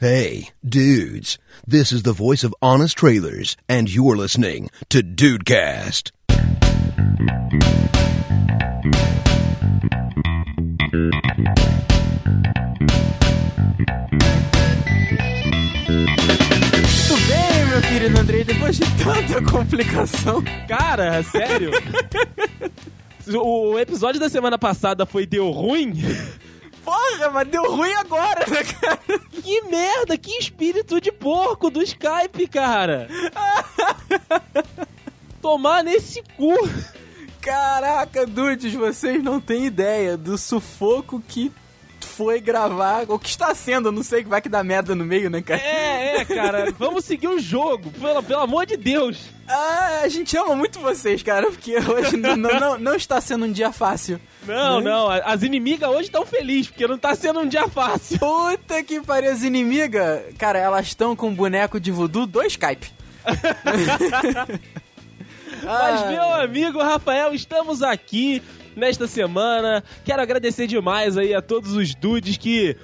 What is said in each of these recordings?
Hey, dudes. This is the voice of Honest Trailers, and you're listening to Dudecast. Tudo bem, meu querido Andrei, depois de tanta complicação. Cara, sério? o episódio da semana passada foi Deu Ruim? Porra, mas deu ruim agora, né, cara? Que merda, que espírito de porco do Skype, cara! Tomar nesse cu! Caraca, dudes, vocês não têm ideia do sufoco que foi gravar, ou que está sendo, não sei que vai que dá merda no meio, né, cara? É, é, cara, vamos seguir o jogo, pelo, pelo amor de Deus! Ah, a gente ama muito vocês, cara, porque hoje não, não, não está sendo um dia fácil. Não, Né? não, as inimigas hoje estão felizes, porque não tá sendo um dia fácil. Puta que pariu, as inimigas, cara, elas estão com um boneco de voodoo do Skype. Mas, Ah, meu amigo Rafael, estamos aqui nesta semana. Quero agradecer demais aí a todos os dudes que,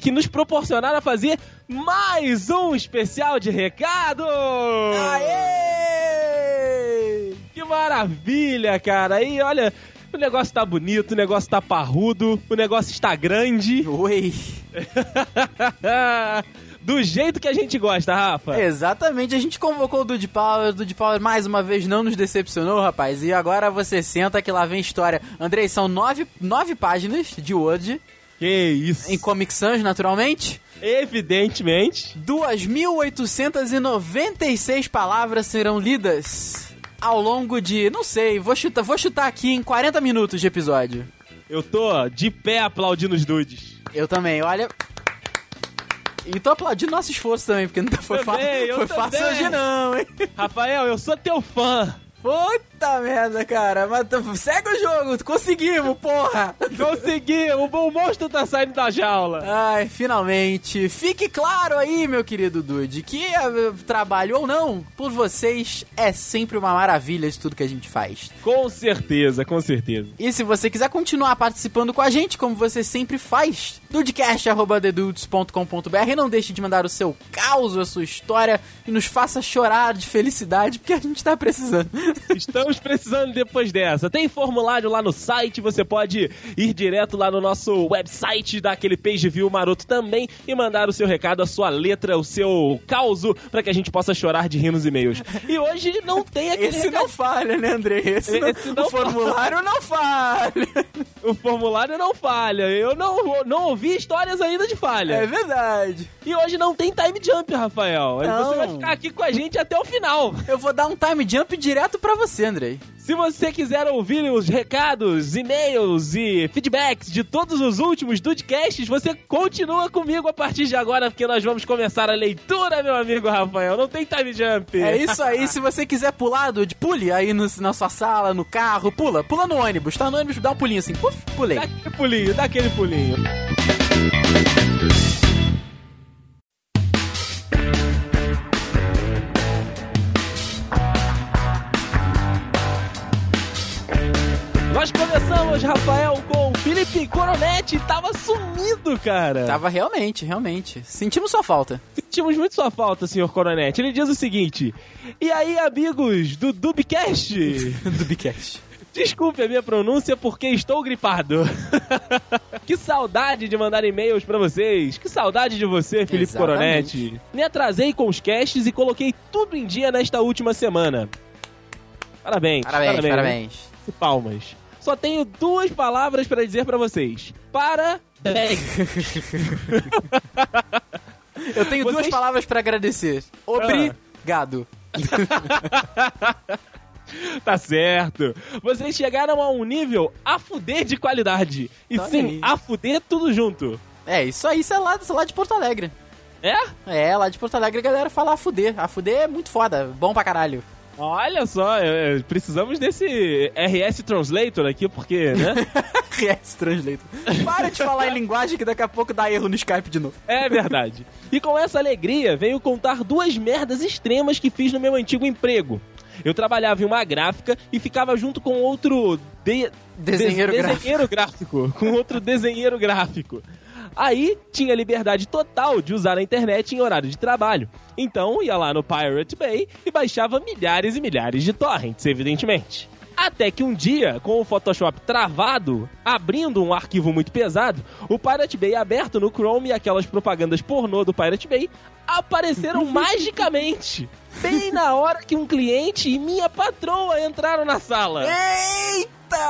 que nos proporcionaram a fazer mais um especial de recado! Aê! Que maravilha, cara! E olha, o negócio tá bonito, o negócio tá parrudo, o negócio está grande. Oi. Do jeito que a gente gosta, Rafa. Exatamente, a gente convocou o Dude Power, o Dude Power mais uma vez não nos decepcionou, rapaz. E agora você senta que lá vem história. Andrei, são nove, nove páginas de Word, Que isso. em Comic Sans, naturalmente. Evidentemente. 2.896 palavras serão lidas ao longo de, não sei, vou chutar, vou chutar aqui em 40 minutos de episódio. Eu tô de pé aplaudindo os dudes. Eu também, olha. E tô aplaudindo nosso esforço também, porque não foi, fa Também, eu foi fácil hoje não, hein? Rafael, eu sou teu fã. Puta merda, cara. Mas segue o jogo, conseguimos, porra. Consegui, o, o monstro tá saindo da jaula. Ai, finalmente. Fique claro aí, meu querido Dude, que eh, trabalho ou não, por vocês é sempre uma maravilha de tudo que a gente faz. Com certeza, com certeza. E se você quiser continuar participando com a gente, como você sempre faz, dudecast.com.br, não deixe de mandar o seu caos, a sua história e nos faça chorar de felicidade, porque a gente tá precisando. Estamos precisando depois dessa. Tem formulário lá no site, você pode ir direto lá no nosso website, dar aquele page view maroto também e mandar o seu recado, a sua letra, o seu causo, pra que a gente possa chorar de rir nos e-mails. E hoje não tem aquele Esse não falha, né, André? Esse, não, Esse não o formulário não falha. O formulário não falha. Eu não, não ouvi histórias ainda de falha. É verdade. E hoje não tem time jump, Rafael. Não. Você vai ficar aqui com a gente até o final. Eu vou dar um time jump direto pra você, Andrei. Se você quiser ouvir os recados, e-mails e feedbacks de todos os últimos Dudecasts, você continua comigo a partir de agora, porque nós vamos começar a leitura, meu amigo Rafael. Não tem time jump. É isso aí, se você quiser pular, Dude, pule aí no- na sua sala, no carro, pula, pula no ônibus, tá no ônibus, dá um pulinho assim, puf, pulei. Dá aquele pulinho, dá aquele pulinho. Começamos, Rafael, com o Felipe Coronetti. Tava sumido, cara. Tava realmente, realmente. Sentimos sua falta. Sentimos muito sua falta, senhor Coronetti. Ele diz o seguinte: E aí, amigos do Dubcast? Do Bicast. Desculpe a minha pronúncia porque estou gripado. que saudade de mandar e-mails pra vocês. Que saudade de você, Felipe Exatamente. Coronetti. Me atrasei com os casts e coloquei tudo em dia nesta última semana. Parabéns. Parabéns, parabéns. E palmas. Só tenho duas palavras pra dizer pra vocês. Parabéns. Eu tenho duas Vocês- palavras pra agradecer. Obrigado. Tá certo. Vocês chegaram a um nível a fuder de qualidade. E Olha sim, aí. a fuder tudo junto. É, isso aí, isso é lá, isso é lá de Porto Alegre. É? É, lá de Porto Alegre a galera fala a fuder. A fuder é muito foda, bom pra caralho. Olha só, precisamos desse RS Translator aqui, porque, né? RS Translator. Para de falar em linguagem que daqui a pouco dá erro no Skype de novo. É verdade. E com essa alegria, venho contar duas merdas extremas que fiz no meu antigo emprego. Eu trabalhava em uma gráfica e ficava junto com outro de- Desenheiro des- gráfico. desenheiro gráfico. Com outro desenheiro gráfico. Aí tinha liberdade total de usar a internet em horário de trabalho. Então ia lá no Pirate Bay e baixava milhares e milhares de torrents, evidentemente. Até que um dia, com o Photoshop travado, abrindo um arquivo muito pesado, o Pirate Bay aberto no Chrome e aquelas propagandas pornô do Pirate Bay apareceram magicamente. Bem na hora que um cliente e minha patroa entraram na sala. Eita!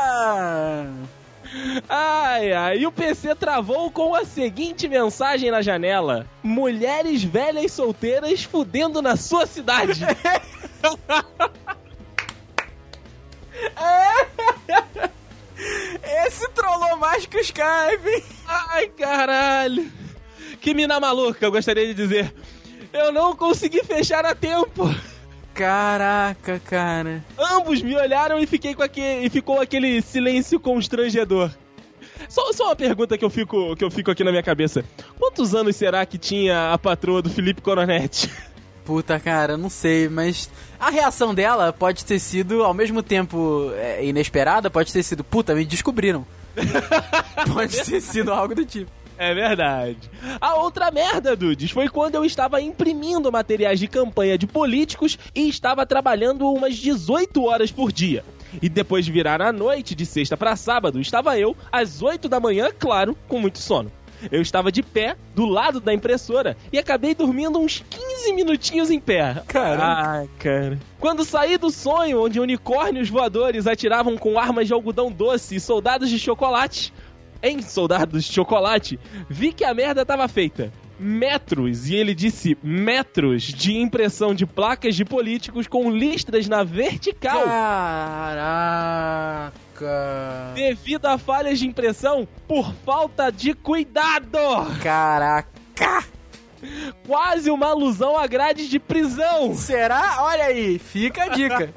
Ai, ai, e o PC travou com a seguinte mensagem na janela: Mulheres velhas solteiras fudendo na sua cidade. Esse trollou mais que o Skype! Ai, caralho. Que mina maluca, eu gostaria de dizer. Eu não consegui fechar a tempo. Caraca, cara. Ambos me olharam e, fiquei com aquele, e ficou aquele silêncio constrangedor. Só, só uma pergunta que eu, fico, que eu fico aqui na minha cabeça. Quantos anos será que tinha a patroa do Felipe Coronetti? Puta, cara, não sei, mas a reação dela pode ter sido, ao mesmo tempo, é, inesperada, pode ter sido, puta, me descobriram. pode ter sido algo do tipo. É verdade. A outra merda, Dudes, foi quando eu estava imprimindo materiais de campanha de políticos e estava trabalhando umas 18 horas por dia. E depois de virar a noite, de sexta para sábado, estava eu, às 8 da manhã, claro, com muito sono. Eu estava de pé, do lado da impressora, e acabei dormindo uns 15 minutinhos em pé. Caraca. Ah, cara. Quando saí do sonho onde unicórnios voadores atiravam com armas de algodão doce e soldados de chocolate, em Soldados de Chocolate, vi que a merda tava feita. Metros, e ele disse metros, de impressão de placas de políticos com listras na vertical. Caraca. Devido a falhas de impressão por falta de cuidado. Caraca. Quase uma alusão a grades de prisão. Será? Olha aí, fica a dica.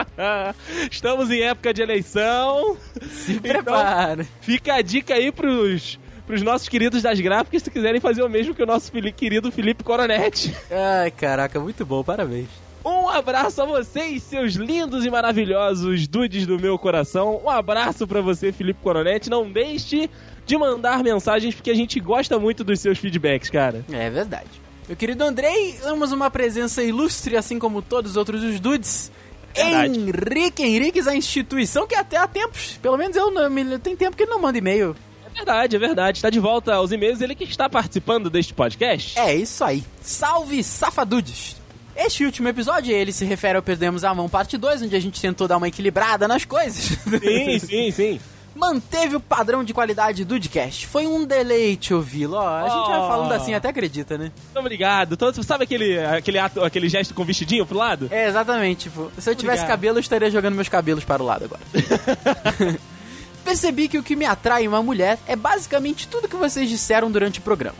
Estamos em época de eleição. Se prepara. Fica a dica aí pros, pros nossos queridos das gráficas se quiserem fazer o mesmo que o nosso querido Felipe Coronetti. Ai, caraca, muito bom, parabéns. Um abraço a vocês, seus lindos e maravilhosos dudes do meu coração. Um abraço pra você, Felipe Coronetti. Não deixe de mandar mensagens porque a gente gosta muito dos seus feedbacks, cara. É verdade. Meu querido Andrei, temos uma presença ilustre, assim como todos os outros dos dudes. Verdade. Henrique Henriques, a instituição que até há tempos, pelo menos eu não, me- tem tempo que ele não manda e-mail. É verdade, é verdade. Está de volta aos e-mails. Ele que está participando deste podcast. É isso aí. Salve, safadudes! Este último episódio, ele se refere ao Perdemos a Mão Parte 2, onde a gente tentou dar uma equilibrada nas coisas. Sim, sim, sim. Manteve o padrão de qualidade do podcast. Foi um deleite ouvi-lo. Ó, a gente vai Oh. falando assim, até acredita, né? Muito obrigado. Todo- sabe aquele, aquele, ato, aquele gesto com vestidinho pro lado? É, exatamente. Tipo, se eu tivesse Obrigado. cabelo, eu estaria jogando meus cabelos para o lado agora. Percebi que o que me atrai em uma mulher é basicamente tudo que vocês disseram durante o programa.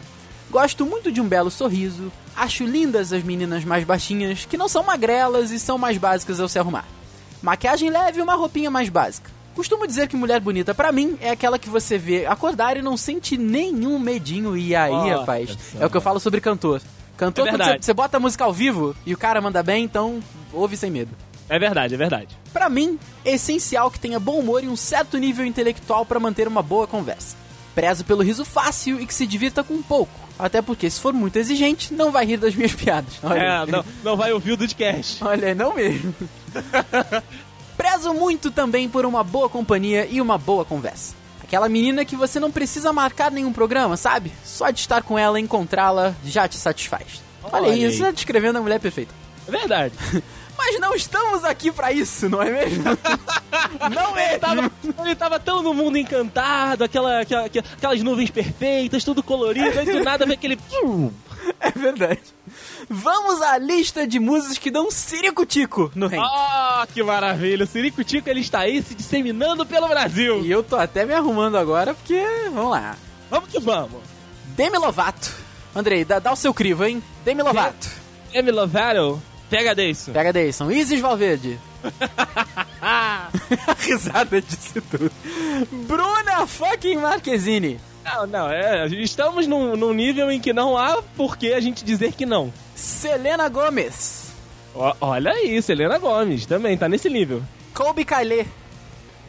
Gosto muito de um belo sorriso, acho lindas as meninas mais baixinhas, que não são magrelas e são mais básicas ao se arrumar. Maquiagem leve e uma roupinha mais básica. Costumo dizer que mulher bonita pra mim é aquela que você vê acordar e não sente nenhum medinho. E aí, Nossa rapaz? É o que eu falo sobre cantor. Cantor, É você, você bota a música ao vivo e o cara manda bem, então ouve sem medo. É verdade, é verdade. Pra mim, é essencial que tenha bom humor e um certo nível intelectual pra manter uma boa conversa. Prezo pelo riso fácil e que se divirta com pouco. Até porque, se for muito exigente, não vai rir das minhas piadas. Olha, É, não, não vai ouvir o Dudcast. Olha, não mesmo. Prezo muito também por uma boa companhia e uma boa conversa. Aquela menina que você não precisa marcar nenhum programa, sabe? Só de estar com ela e encontrá-la já te satisfaz. Olha, Olha aí, aí. você tá descrevendo a mulher perfeita. É verdade. Mas não estamos aqui pra isso, não é mesmo? não Ele é. tava, ele tava tão no mundo encantado, aquela, aquela- aquelas nuvens perfeitas, tudo colorido, aí do nada vem aquele. É verdade. Vamos à lista de músicas que dão ciricutico no ranking. Ah, que maravilha! O Sirico Tico ele está aí se disseminando pelo Brasil. E eu tô até me arrumando agora, porque... Vamos lá. Vamos que vamos. Demi Lovato. Andrei, dá, dá o seu crivo, hein? Demi Lovato. Demi Lovato, pega disso. Pega Dayson. Isis Valverde. A risada disse tudo. Bruna fucking Marquezine. Não, não, é, estamos num, num nível em que não há por que a gente dizer que não. Selena Gomes. Ó, olha aí, Selena Gomes também tá nesse nível. Colby Kylie.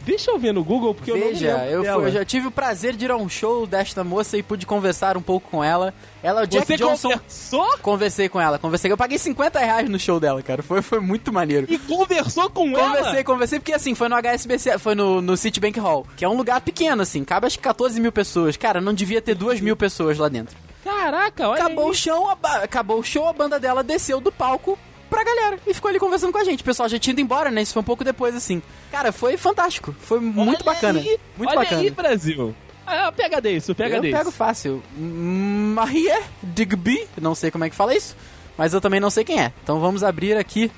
Deixa eu ver no Google, porque eu não Veja, lembro eu, dela. fui- eu já tive o prazer de ir a um show desta moça e pude conversar um pouco com ela. Ela, o Jack Você Johnson. conversou? Conversei com ela, conversei. Eu paguei 50 reais no show dela, cara. Foi, foi muito maneiro. E conversou com Conversei, ela? conversei, porque assim, foi no HSBC, foi no, no Citibank Hall, que é um lugar pequeno, assim, cabe acho que 14 mil pessoas. Cara, não devia ter 2 mil pessoas lá dentro. Caraca, olha Acabou o aí. ba- acabou o show, a banda dela desceu do palco pra galera e ficou ali conversando com a gente. O pessoal já tinha ido embora, né? Isso foi um pouco depois, assim. Cara, foi fantástico. Foi muito Olha bacana. aí, Muito olha bacana. aí, Brasil. Ah, pega desse, pega eu desse. pego fácil. Marie Digby, não sei como é que fala isso, mas eu também não sei quem é. Então vamos abrir aqui.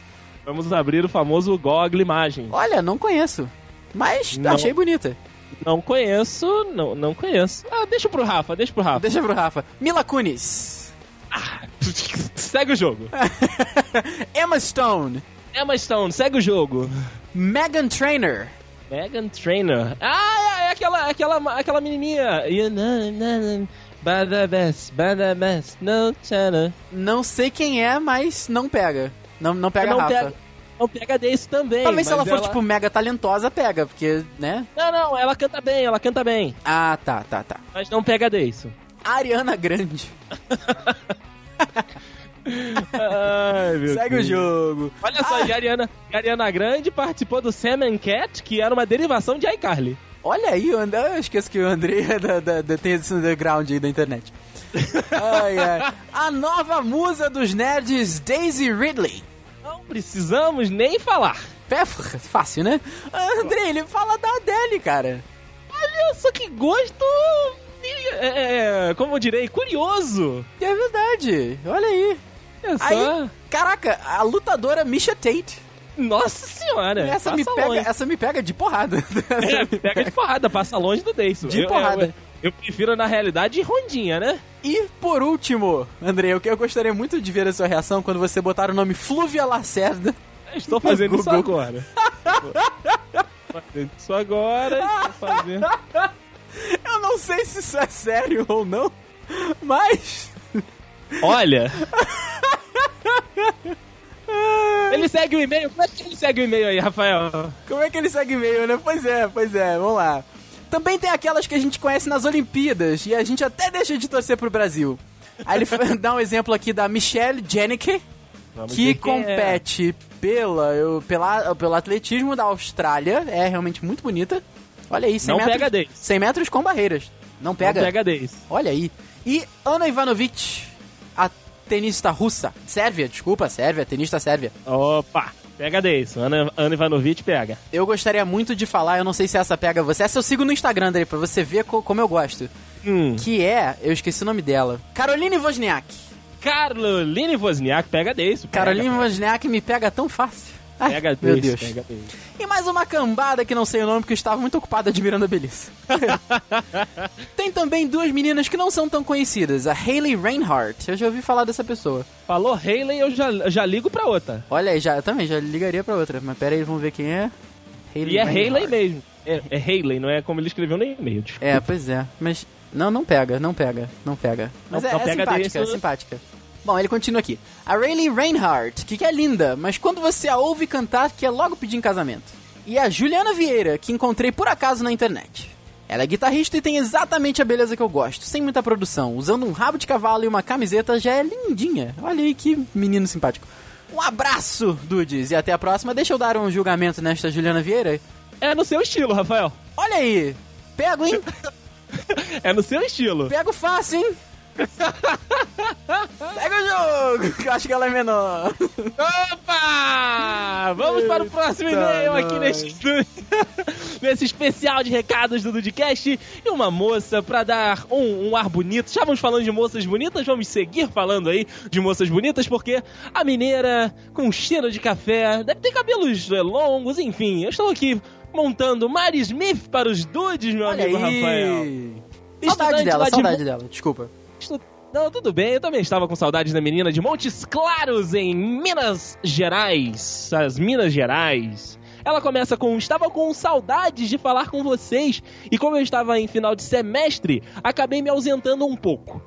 Vamos abrir o famoso Google Imagem. Olha, não conheço, mas Não. achei bonita. Não conheço, não, não conheço. Ah, deixa pro Rafa, deixa pro Rafa. Deixa pro Rafa. Mila Kunis. segue o jogo. Emma Stone. Emma Stone, segue o jogo. Megan Trainor. Megan Trainor. Ah, é, é aquela, aquela, aquela menininha. You know, know, by the best, by the best, no channel. Não sei quem é, mas não pega. Não, não pega não Rafa. pega, não pega desse também. Talvez se ela for, tipo, mega talentosa, pega, porque, né? Não, não, ela canta bem, ela canta bem. Ah, tá, tá, tá. Mas não pega desse. Ariana Grande. Ai, Segue o Deus. jogo. Olha só, Ah. e Ariana, Ariana Grande participou do Sam and Cat, que era uma derivação de iCarly. Olha aí, o André, eu esqueço que o André é da, da, da, tem esse underground aí da internet. ai, ai. A nova musa dos nerds, Daisy Ridley. Não precisamos nem falar. É fácil, né? André, ele fala da Adele, cara. Olha só que gosto. É, é, como eu direi, curioso. É verdade. Olha aí. É só. Aí, caraca, a lutadora Misha Tate. Nossa senhora. Essa me, pega, longe. essa me pega de porrada. É, pega de porrada, passa longe do Deison. De Eu- porrada. Eu, eu, eu prefiro, na realidade, rondinha, né? E por último, André, eu, eu gostaria muito de ver a sua reação quando você botar o nome Flúvia Lacerda. Estou fazendo isso agora. Estou fazendo isso agora. Estou fazendo. Eu não sei se isso é sério ou não, mas. Olha. Ele segue o e-mail? Como é que ele segue o e-mail aí, Rafael? Como é que ele segue e-mail, né? Pois é, pois é, vamos lá. Também tem aquelas que a gente conhece nas Olimpíadas e a gente até deixa de torcer pro Brasil. Aí ele dá um exemplo aqui da Michelle Jenneke, Vamos que é. compete pela, eu- pela, pelo atletismo da Austrália. É realmente muito bonita. Olha aí, 100 Não metros, pega desse. 100 metros com barreiras. Não pega. Não pega desse. Olha aí. E Ana Ivanovic, a tenista russa. Sérvia, desculpa, Sérvia, tenista sérvia. Opa, pega desse. Ana, Ana Ivanovic pega. Eu gostaria muito de falar, eu não sei se essa pega você. Essa eu sigo no Instagram dele, pra você ver co- como eu gosto. Hum. Que é, eu esqueci o nome dela. Caroline Wozniak. Caroline Wozniak pega desse. Pega, Caroline Wozniak me pega tão fácil. Meu Deus. E mais uma cambada que não sei o nome porque eu estava muito ocupado admirando a beleza. Tem também duas meninas que não são tão conhecidas. A Hayley Reinhardt. Eu já ouvi falar dessa pessoa. Falou Hayley, eu já, já ligo pra outra. Olha aí, já, eu também já ligaria pra outra. Mas pera aí, vamos ver quem é. E é Hayley mesmo. É, é Hayley, não é como ele escreveu no e-mail. desculpa. É, pois é. Mas não, não pega, não pega, não pega. Mas Não- é, não é pega simpática, é simpática. Bom, ele continua aqui. A Rayleigh Reinhardt, que, é linda, mas quando você a ouve cantar, quer logo pedir em casamento. E a Juliana Vieira, que encontrei por acaso na internet. Ela é guitarrista e tem exatamente a beleza que eu gosto, sem muita produção. Usando um rabo de cavalo e uma camiseta, já é lindinha. Olha aí que menino simpático. Um abraço, dudes, e até a próxima. Deixa eu dar um julgamento nesta Juliana Vieira. É no seu estilo, Rafael. Olha aí, pego, hein? É no seu estilo. Pego fácil, hein? Pega o jogo, que eu acho que ela é menor. Opa! Vamos para o próximo Eita, e-mail aqui nós. nesse, especial de recados do Dudcast. E uma moça para dar um, um ar bonito. Estávamos falando de moças bonitas, vamos seguir falando aí de moças bonitas, porque a mineira com cheiro de café, deve ter cabelos eh, longos, enfim. Eu estou aqui montando Mari Smith para os dudes, meu Olha amigo Rafael. aí. Saudade Estudante dela, de saudade dela, desculpa. Não, tudo bem, eu também estava com saudades da menina de Montes Claros, em Minas Gerais. As Minas Gerais. Ela começa com: Estava com saudades de falar com vocês, e como eu estava em final de semestre, acabei me ausentando um pouco.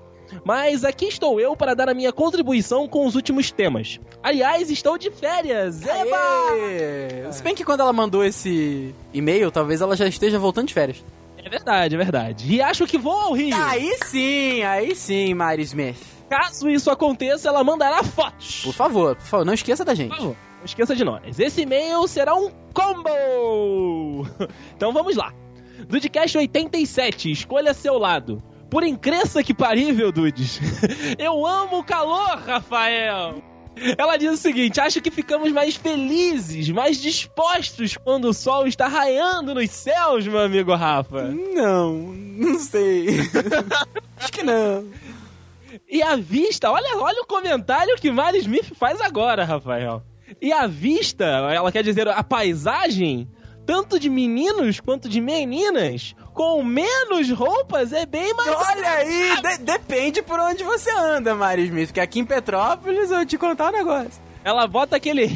Mas aqui estou eu para dar a minha contribuição com os últimos temas. Aliás, estou de férias! Eba! Aê! Se bem que quando ela mandou esse e-mail, talvez ela já esteja voltando de férias. É verdade, é verdade. E acho que vou ao Rio. Aí sim, aí sim, Mary Smith. Caso isso aconteça, ela mandará fotos. Por favor, por favor, não esqueça da gente. Por favor, não esqueça de nós. Esse e-mail será um combo! Então vamos lá. Dudecast 87, escolha seu lado. Por incrença que parível, Dudes. Eu amo o calor, Rafael! Ela diz o seguinte: acho que ficamos mais felizes, mais dispostos quando o sol está raiando nos céus, meu amigo Rafa. Não, não sei. Acho que não. E a vista, olha, olha o comentário que Mary Smith faz agora, Rafael. E a vista, ela quer dizer a paisagem, tanto de meninos quanto de meninas, com menos roupas é bem mais. Olha aí, de- depende por onde você anda, Mary Smith. Porque aqui em Petrópolis eu vou te contar um negócio. Ela bota aquele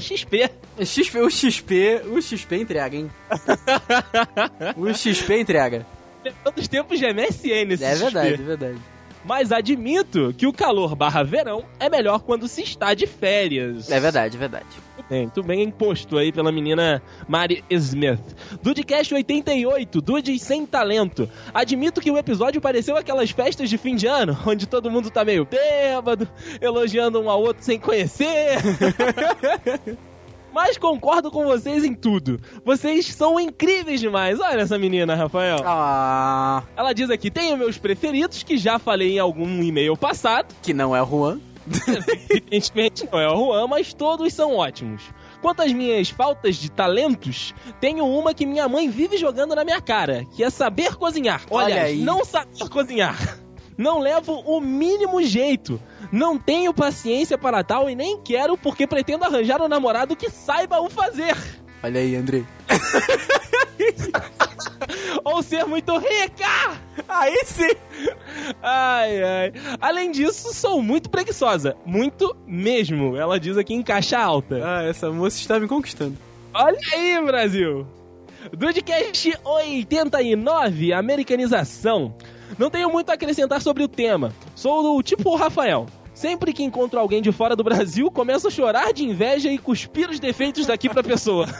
XP. O XP, o XP, o XP entrega, hein? o XP entrega. Lembrando os tempos de MSN, esse É verdade, é XP. verdade. Mas admito que o calor barra verão é melhor quando se está de férias. É verdade, é verdade. Muito bem, imposto aí pela menina Mari Smith. Dudecast 88, Dudes sem talento. Admito que o episódio pareceu aquelas festas de fim de ano, onde todo mundo tá meio bêbado, elogiando um ao outro sem conhecer. Mas concordo com vocês em tudo. Vocês são incríveis demais. Olha essa menina, Rafael. Ah, Ela diz aqui: tenho meus preferidos, que já falei em algum e-mail passado. que não é o Juan. Evidentemente não é o Juan, mas todos são ótimos. Quanto às minhas faltas de talentos, tenho uma que minha mãe vive jogando na minha cara, que é saber cozinhar. Olha Olha, aí. não saber cozinhar. Não levo o mínimo jeito. Não tenho paciência para tal e nem quero porque pretendo arranjar um namorado que saiba o fazer. Olha aí, Andrei. Ou ser muito rica. Aí sim. Ai, ai. Além disso, sou muito preguiçosa. Muito mesmo. Ela diz aqui em caixa alta. Ah, essa moça está me conquistando. Olha aí, Brasil! Dudcast 89, Americanização. Não tenho muito a acrescentar sobre o tema. Sou do tipo o Rafael. Sempre que encontro alguém de fora do Brasil, começo a chorar de inveja e cuspir os defeitos daqui pra pessoa.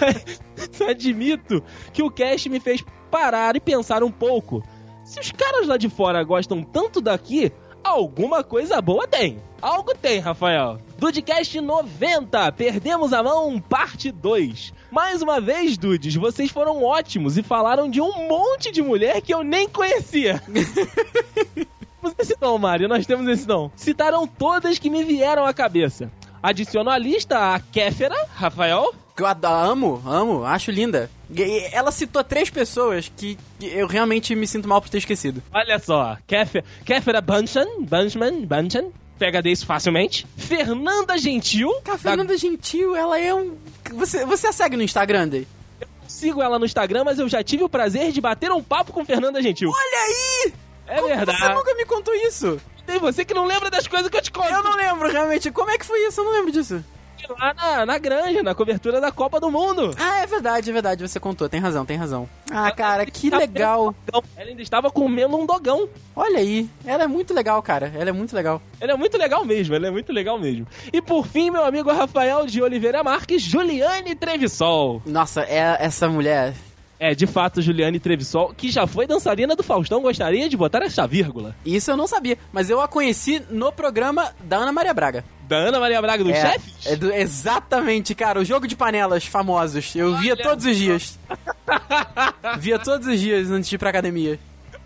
Mas admito que o cast me fez parar e pensar um pouco. Se os caras lá de fora gostam tanto daqui, alguma coisa boa tem. Algo tem, Rafael. Dudecast 90, Perdemos a Mão, parte 2. Mais uma vez, Dudes, vocês foram ótimos e falaram de um monte de mulher que eu nem conhecia. Temos esse não, Mário, nós temos esse não. Citaram todas que me vieram à cabeça. Adiciono à lista a Kéfera, Rafael, Que eu amo, amo, acho linda. Ela citou três pessoas que eu realmente me sinto mal por ter esquecido. Olha só, Kéfera, Kéfera Bunchen, Bunchman, Bunchen, pega desse facilmente. Fernanda Gentil, Cara, a Fernanda Gentil, ela é um. Você, você a segue no Instagram, Andrei? da- sigo ela no Instagram, mas eu já tive o prazer de bater um papo com Fernanda Gentil. Olha aí! É Como verdade. Você nunca me contou isso. Tem você que não lembra das coisas que eu te conto. Eu não lembro realmente. Como é que foi isso? Eu não lembro disso. Lá na, na granja, na cobertura da Copa do Mundo. Ah, é verdade, é verdade. Você contou. Tem razão, tem razão. Ah, cara, que legal. Ela ainda estava comendo um dogão. Olha aí. Ela é muito legal, cara. Ela é muito legal. Ela é muito legal mesmo, ela é muito legal mesmo. E por fim, meu amigo Rafael de Oliveira Marques, Juliane Trevisol. Nossa, é essa mulher. É, de fato, Juliane Trevisol, que já foi dançarina do Faustão, gostaria de botar essa vírgula. Isso eu não sabia. Mas eu a conheci no programa da Ana Maria Braga. Da Ana Maria Braga dos é, Chefes? é do- exatamente, cara. O jogo de panelas famosos. Eu via Olha todos os dias. via todos os dias antes de ir pra academia.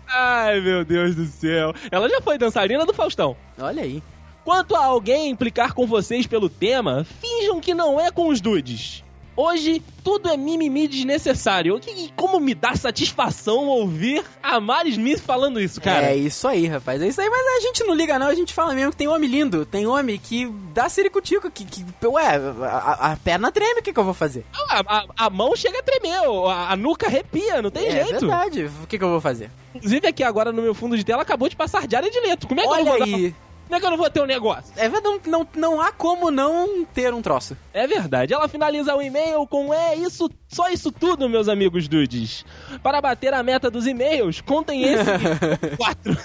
Ai, meu Deus do céu. Ela já foi dançarina do Faustão. Olha aí. Quanto a alguém implicar com vocês pelo tema, finjam que não é com os dudes. Hoje, tudo é mimimi desnecessário. E como me dá satisfação ouvir a Mari Smith falando isso, cara. É isso aí, rapaz. É isso aí, mas a gente não liga não, a gente fala mesmo que tem homem lindo. Tem homem que dá ciricutico, que, que ué, a, a perna treme, o que, que eu vou fazer? A, a- a mão chega a tremer, a, a nuca arrepia, não tem é jeito. verdade, o que, que eu vou fazer? Inclusive, aqui agora no meu fundo de tela acabou de passar Diária de Leto. Como é que eu Olha não vou aí. Não é que eu não vou ter um negócio. É verdade, não, não, há como não ter um troço. É verdade. Ela finaliza o e-mail com é isso, só isso tudo, meus amigos dudes. Para bater a meta dos e-mails, contem esse quatro.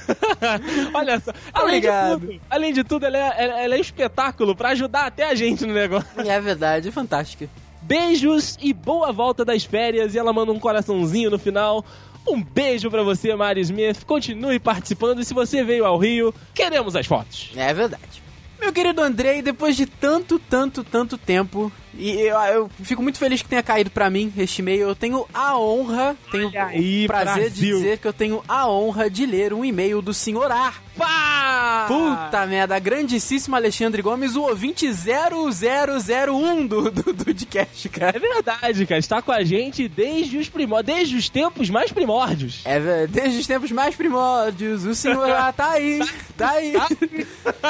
Olha só. Além Obrigado. de tudo, além de tudo, ela é, ela- é um espetáculo pra ajudar até a gente no negócio. É verdade, é fantástica. Beijos e boa volta das férias. E ela manda um coraçãozinho no final. Um beijo pra você, Mari Smith. Continue participando. E se você veio ao Rio, queremos as fotos. É verdade. Meu querido Andrei, depois de tanto, tanto, tanto tempo, e eu, eu fico muito feliz que tenha caído pra mim este e-mail. Eu tenho a honra, tenho aí, o prazer de Brasil. dizer que eu tenho a honra de ler um e-mail do senhor A. Pá! Puta merda, grandíssimo Alexandre Gomes, o ouvinte 0001 do, do, do podcast, É cara. verdade, cara. Está com a gente desde os primó desde os tempos mais primórdios. É, desde os tempos mais primórdios, o senhor A tá aí, tá aí.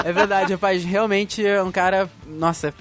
É verdade, rapaz, realmente é um cara. Nossa,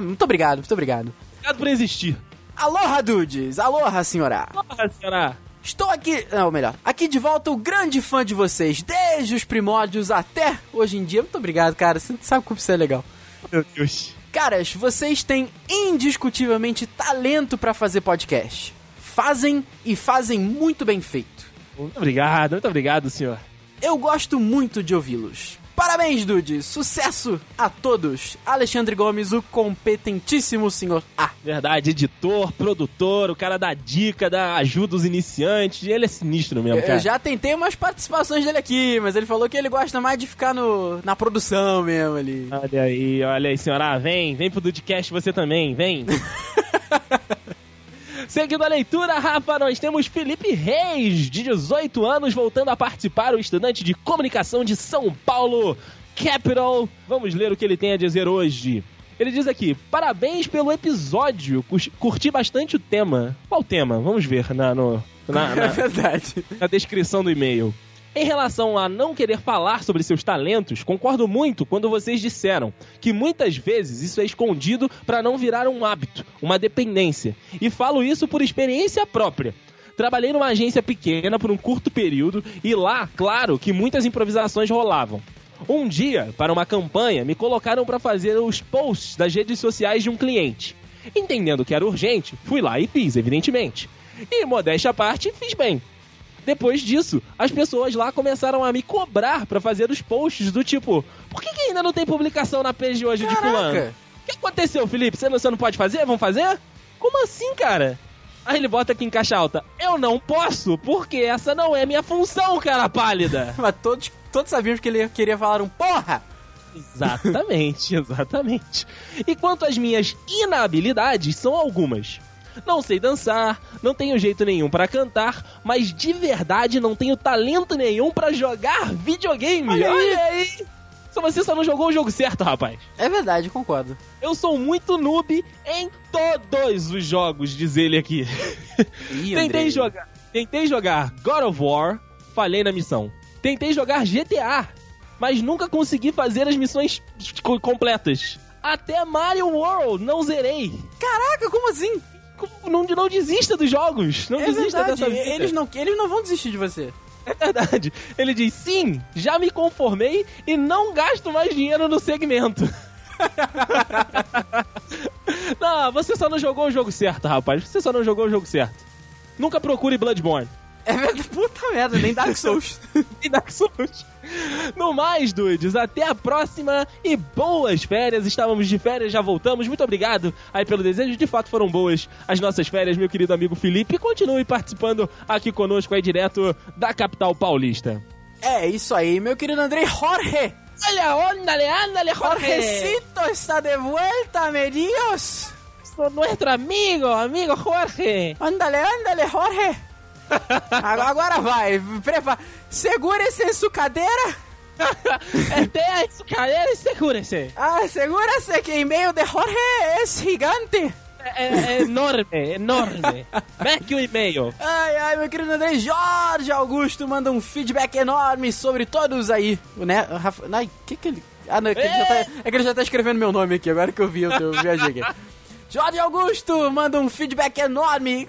muito obrigado, muito obrigado. Obrigado por existir. Aloha, dudes! Aloha, senhora! Porra, senhora. Estou aqui, não, melhor, aqui de volta, o grande fã de vocês, desde os primórdios até hoje em dia. Muito obrigado, cara, você sabe como isso é legal. Meu Deus. Caras, vocês têm indiscutivelmente talento pra fazer podcast. Fazem e fazem muito bem feito. Muito obrigado, muito obrigado, senhor. Eu gosto muito de ouvi-los. Parabéns, dudes! Sucesso a todos! Alexandre Gomes, o competentíssimo senhor A. Verdade, editor, produtor, o cara dá dica, dá ajuda os iniciantes. Ele é sinistro mesmo, cara. Eu já tentei umas participações dele aqui, mas ele falou que ele gosta mais de ficar no, na produção mesmo ali. Olha aí, olha aí, senhora. Vem, vem pro Dudcast você também, vem. Seguindo a leitura, Rafa, nós temos Felipe Reis, de 18 anos, voltando a participar, o estudante de comunicação de São Paulo, Capital. Vamos ler o que ele tem a dizer hoje. Ele diz aqui: parabéns pelo episódio, cur- curti bastante o tema. Qual tema? Vamos ver na, no, na, É na- verdade. na descrição do e-mail. Em relação a não querer falar sobre seus talentos, concordo muito quando vocês disseram que muitas vezes isso é escondido para não virar um hábito, uma dependência. E falo isso por experiência própria. Trabalhei numa agência pequena por um curto período e lá, claro, que muitas improvisações rolavam. Um dia, para uma campanha, me colocaram para fazer os posts das redes sociais de um cliente. Entendendo que era urgente, fui lá e fiz, evidentemente. E, modéstia à parte, fiz bem. Depois disso, as pessoas lá começaram a me cobrar pra fazer os posts do tipo: por que, que ainda não tem publicação na page hoje de fulano? Caraca! O que aconteceu, Felipe? Você não, você não pode fazer? Vamos fazer? Como assim, cara? Aí ele bota aqui em caixa alta: Eu não posso, porque essa não é minha função, cara pálida. Mas todos, todos sabíamos que ele queria falar um porra! Exatamente, exatamente. E quanto às minhas inabilidades, são algumas. Não sei dançar, não tenho jeito nenhum pra cantar, mas de verdade não tenho talento nenhum pra jogar videogame. Olha aí. Olha aí. Só você só não jogou o jogo certo, rapaz. É verdade, concordo. Eu sou muito noob em todos os jogos, diz ele aqui. Ih, Tentei jogar, tentei jogar God of War, falhei na missão. Tentei jogar GTA, mas nunca consegui fazer as missões co- completas. Até Mario World não zerei. Caraca, como assim? Não, não desista dos jogos. Não é desista verdade, dessa vida. eles não, eles não vão desistir de você. É verdade. Ele diz: sim, já me conformei e não gasto mais dinheiro no segmento. não, você só não jogou o jogo certo, rapaz. Você só não jogou o jogo certo. Nunca procure Bloodborne. É verdade, puta merda, nem Dark Souls. e Dark Souls. No mais, dudes, até a próxima e boas férias. Estávamos de férias, já voltamos. Muito obrigado aí pelo desejo. De fato, foram boas as nossas férias, meu querido amigo Felipe. Continue participando aqui conosco aí direto da capital paulista. é isso aí, meu querido Andrei Jorge. Olha, ándale, ándale, Jorge. Jorgecito está de vuelta. Sou nuestro amigo, amigo Jorge. Ándale, ándale, Jorge. Agora vai, prepara. Segure-se em sua cadeira. Até isso, cadeira e segure-se. Ah, segura-se que o e-mail de Jorge é gigante. É, é enorme, enorme. Mete o e-mail. Ai, ai, meu querido André Jorge Augusto manda um feedback enorme sobre todos aí. O né? ai, que que ele. Ah, não, é que, ele já tá, é que ele já tá escrevendo meu nome aqui, agora que eu vi, eu, eu viajei aqui. Jorge Augusto manda um feedback enorme.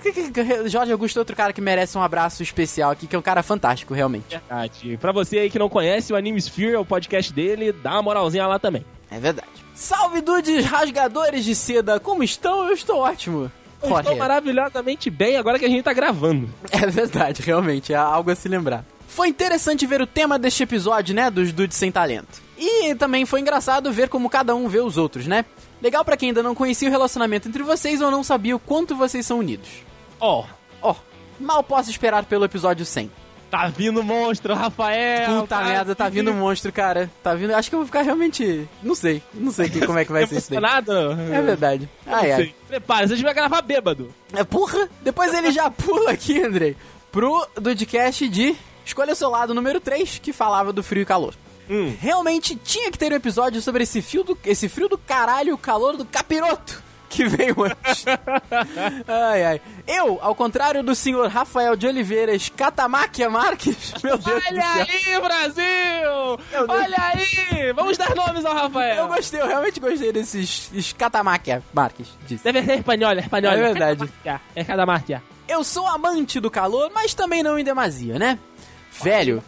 Jorge Augusto é outro cara que merece um abraço especial aqui, que é um cara fantástico, realmente. Verdade. Pra você aí que não conhece, o Anime Sphere é o podcast dele, dá uma moralzinha lá também. É verdade. Salve dudes rasgadores de seda, como estão? Eu estou ótimo. Eu Jorge. estou maravilhosamente bem agora que a gente tá gravando. É verdade, realmente, é algo a se lembrar. Foi interessante ver o tema deste episódio, né, dos dudes sem talento. E também foi engraçado ver como cada um vê os outros, né? Legal pra quem ainda não conhecia o relacionamento entre vocês ou não sabia o quanto vocês são unidos. Ó, Ó, mal posso esperar pelo episódio 100. tá vindo monstro, Rafael. Puta merda, tá vindo monstro, cara. Tá vindo. Acho que eu vou ficar realmente. Não sei. Não sei que- como é que vai ser isso daí. Emocionado? É verdade. Ai, ai. Prepara, a gente vai gravar bêbado. É, porra! Depois ele já pula aqui, Andrei, pro Dudcast de Escolha o seu lado número 3, que falava do frio e calor. Hum. Realmente tinha que ter um episódio sobre esse fio do, esse frio do caralho e o calor do capiroto que veio antes. ai, ai. Eu, ao contrário do senhor Rafael de Oliveira Escatamáquia Marques, meu Deus do Olha aí, Brasil! Olha aí! Vamos dar nomes ao Rafael. Eu gostei, eu realmente gostei desses Escatamáquia Marques. Disse. Deve ser espanhol, espanhol. É verdade. É marca. Eu sou amante do calor, mas também não em demasia, né? Velho,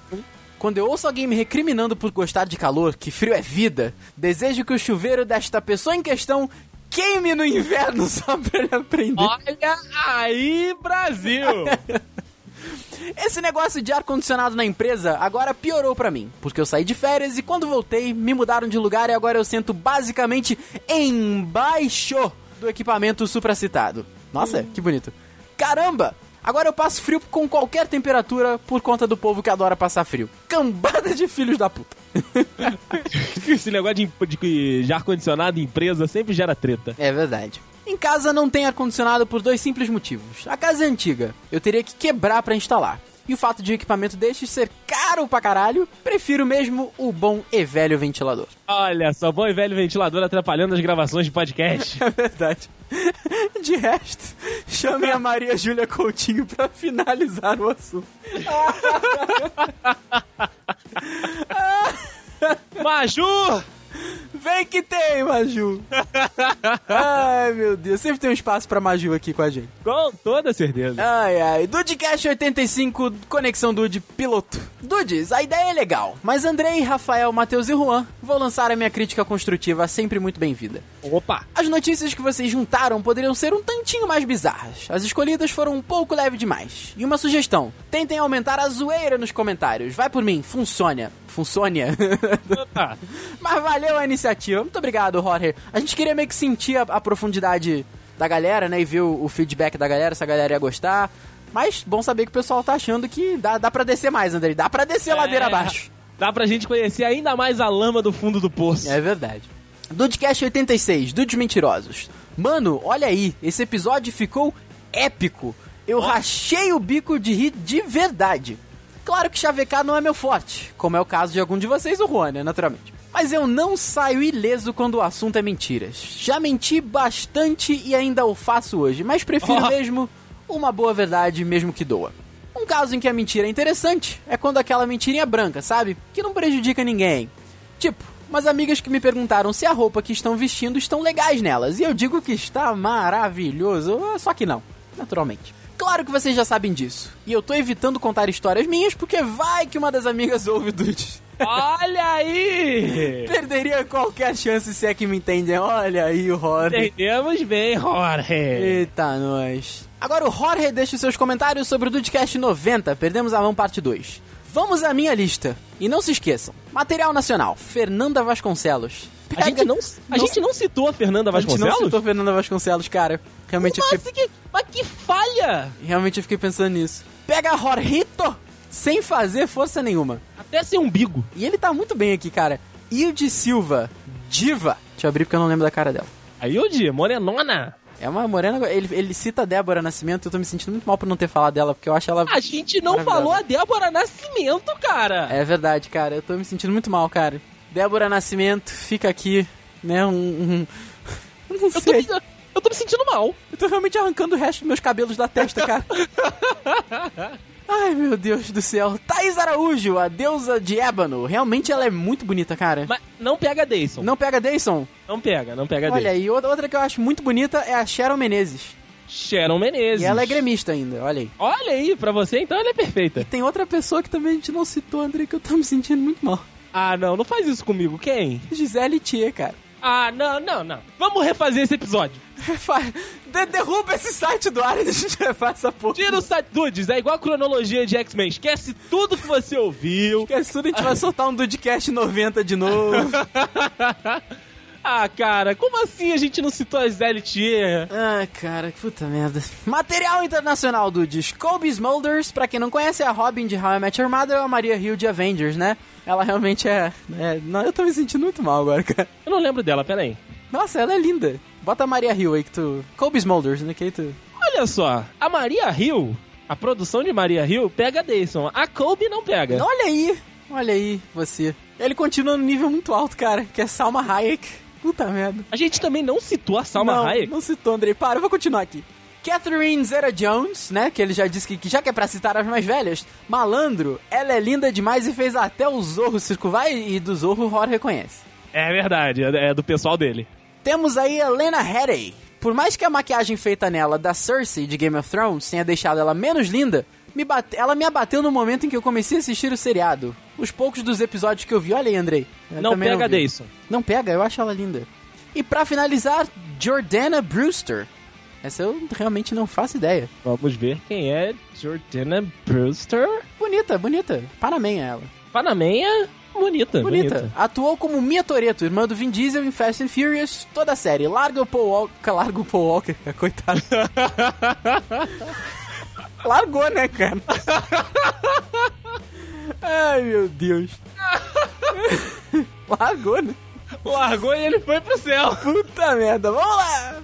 quando eu ouço alguém me recriminando por gostar de calor, que frio é vida, desejo que o chuveiro desta pessoa em questão queime no inverno só pra ele aprender. Olha aí, Brasil! Esse negócio de ar-condicionado na empresa agora piorou pra mim, porque eu saí de férias e quando voltei me mudaram de lugar e agora eu sento basicamente embaixo do equipamento supracitado. Nossa, que bonito. Caramba! Agora eu passo frio com qualquer temperatura por conta do povo que adora passar frio. Cambada de filhos da puta. Esse negócio de, de, de ar-condicionado em empresa sempre gera treta. É verdade. Em casa não tem ar-condicionado por dois simples motivos. A casa é antiga, eu teria que quebrar pra instalar. E o fato de o equipamento destes ser caro pra caralho, prefiro mesmo o bom e velho ventilador. Olha só, bom e velho ventilador atrapalhando as gravações de podcast. É verdade. De resto, chamem a Maria Júlia Coutinho pra finalizar o assunto. Maju! Vem que tem, Maju! Ai, meu Deus. Sempre tem um espaço pra Maju aqui com a gente. Com toda certeza. Ai, ai. Dudecast 85, Conexão Dude, piloto. Dudes, a ideia é legal, mas Andrei, Rafael, Matheus e Juan vou lançar a minha crítica construtiva, sempre muito bem-vinda. Opa! As notícias que vocês juntaram poderiam ser um tantinho mais bizarras. As escolhidas foram um pouco leve demais. E uma sugestão: tentem aumentar a zoeira nos comentários. Vai por mim, funciona. Funciona. Opa! Mas valeu a iniciativa. Muito obrigado, Jorge. A gente queria meio que sentir a, a profundidade da galera, né? E ver o, o feedback da galera, se a galera ia gostar. Mas bom saber que o pessoal tá achando que dá, dá pra descer mais, André. Dá pra descer a ladeira É, abaixo. Dá pra gente conhecer ainda mais a lama do fundo do poço. É verdade. Dudecast 86, Dudes Mentirosos. Mano, olha aí, esse episódio ficou épico. Eu rachei o bico de rir de verdade. Claro que chavecar não é meu forte, como é o caso de algum de vocês, o Juan, né, naturalmente. Mas eu não saio ileso quando o assunto é mentiras. Já menti bastante e ainda o faço hoje, mas prefiro Oh. mesmo uma boa verdade, mesmo que doa. Um caso em que a mentira é interessante é quando aquela mentirinha branca, sabe? Que não prejudica ninguém. Tipo, umas amigas que me perguntaram se a roupa que estão vestindo estão legais nelas. E eu digo que está maravilhoso. Só que não, naturalmente. Claro que vocês já sabem disso. E eu tô evitando contar histórias minhas porque vai que uma das amigas ouve o Dude. Olha aí! Perderia qualquer chance se é que me entendem. Olha aí o Jorge. Entendemos bem, Jorge. Eita, nós. Agora o Jorge deixa os seus comentários sobre o Dudecast 90, Perdemos a Mão Parte 2. Vamos à minha lista. E não se esqueçam, material nacional, Fernanda Vasconcelos. A gente não, a gente não citou a Fernanda A gente não Vasconcelos? citou Fernanda Vasconcelos, cara. Realmente eu, Nossa, fiquei, que, mas que falha! realmente eu fiquei pensando nisso. Pega Jorrito sem fazer força nenhuma. Até sem umbigo. E ele tá muito bem aqui, cara. Ilde Silva, diva. Deixa eu abrir porque eu não lembro da cara dela. Aí, Udi, morenona. É uma morena. Ele, ele cita Débora Nascimento. Eu tô me sentindo muito mal por não ter falado dela, porque eu acho ela. A gente não falou a Débora Nascimento, cara. É verdade, cara. Eu tô me sentindo muito mal, cara. Débora Nascimento, fica aqui, né? Um. um... eu Não eu, tô sei. me, eu tô me sentindo mal. Eu tô realmente arrancando o resto dos meus cabelos da testa, cara. Ai, meu Deus do céu. Thaís Araújo, a deusa de ébano. Realmente ela é muito bonita, cara. Mas não pega Dayson. Não pega Dayson? Não pega, não pega Olha Dayson. aí, outra outra que eu acho muito bonita é a Sharon Menezes. Sharon Menezes. E ela é gremista ainda, olha aí. Olha aí, pra você então ela é E perfeita. tem outra pessoa que também a gente não citou, André, que eu tô me sentindo muito mal. Ah, não, não faz isso comigo. Quem? Gisele Thier, cara. Ah, não, não, não. Vamos refazer esse episódio. De- derruba esse site do ar e a gente refaz essa porra. Tira o site. Dudes, é igual a cronologia de X-Men. Esquece tudo que você ouviu. Esquece tudo, a gente vai soltar um Dudcast 90 de novo. ah, cara, como assim a gente não citou a Zelitier? Ah, cara, que puta merda. Material internacional, Dudes. Colby Smulders, pra quem não conhece, é a Robin de How I Met Your Mother ou a Maria Hill de Avengers, né? Ela realmente é... é... Não, eu tô me sentindo muito mal agora, cara. Eu não lembro dela, peraí. Nossa, ela é linda. Bota a Maria Hill aí que tu... Colby Smulders, né? Que aí tu... Olha só, a Maria Hill, a produção de Maria Hill pega Dayson. A Colby não pega. Olha aí, olha aí, você. Ele continua no nível muito alto, cara, que é Salma Hayek. Puta merda. A gente também não citou a Salma não, Hayek. Não citou, Andrei. Para, eu vou continuar aqui. Catherine Zeta-Jones, né, que ele já disse que, que já que é pra citar as mais velhas, malandro, ela é linda demais e fez até o Zorro circular e do Zorro o Horror reconhece. É verdade, é é do pessoal dele. Temos aí a Lena Headey. Por mais que a maquiagem feita nela da Cersei de Game of Thrones tenha deixado ela menos linda, me bate... ela me abateu no momento em que eu comecei a assistir o seriado. Os poucos dos episódios que eu vi, olha aí, Andrei. Não pega vi. Dayson. Não pega, eu acho ela linda. E pra finalizar, Jordana Brewster. Essa eu realmente não faço ideia. Vamos ver quem é Jordana Brewster. Bonita, bonita. Paramenha ela. Panamenha, bonita, Bonita. bonita. Atuou como Mia Toretto, irmã do Vin Diesel em Fast and Furious, toda a série. Larga o Paul Walker. Larga o Paul Walker, coitado. Largou, né, cara? Ai, meu Deus. Largou, né? Largou e ele foi pro céu. Puta merda, vamos lá!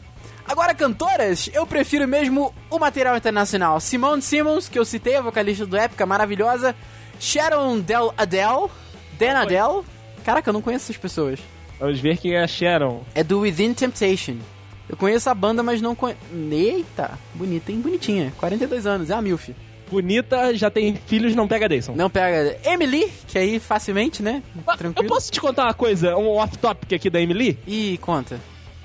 Agora, cantoras, eu prefiro mesmo o material internacional. Simone Simmons, que eu citei, a vocalista do Épica, maravilhosa. Sharon Del Adele. Dan Adele. Caraca, eu não conheço essas pessoas. Vamos ver quem é a Sharon. É do Within Temptation. Eu conheço a banda, mas não conheço... Eita, bonita, hein? Bonitinha. 42 anos, é a Milf. Bonita, já tem filhos, não pega Dayson. Não pega... Emily, que aí facilmente, né? Ah, Eu Tranquilo. posso te contar uma coisa, um off-topic aqui da Emily? Ih, conta.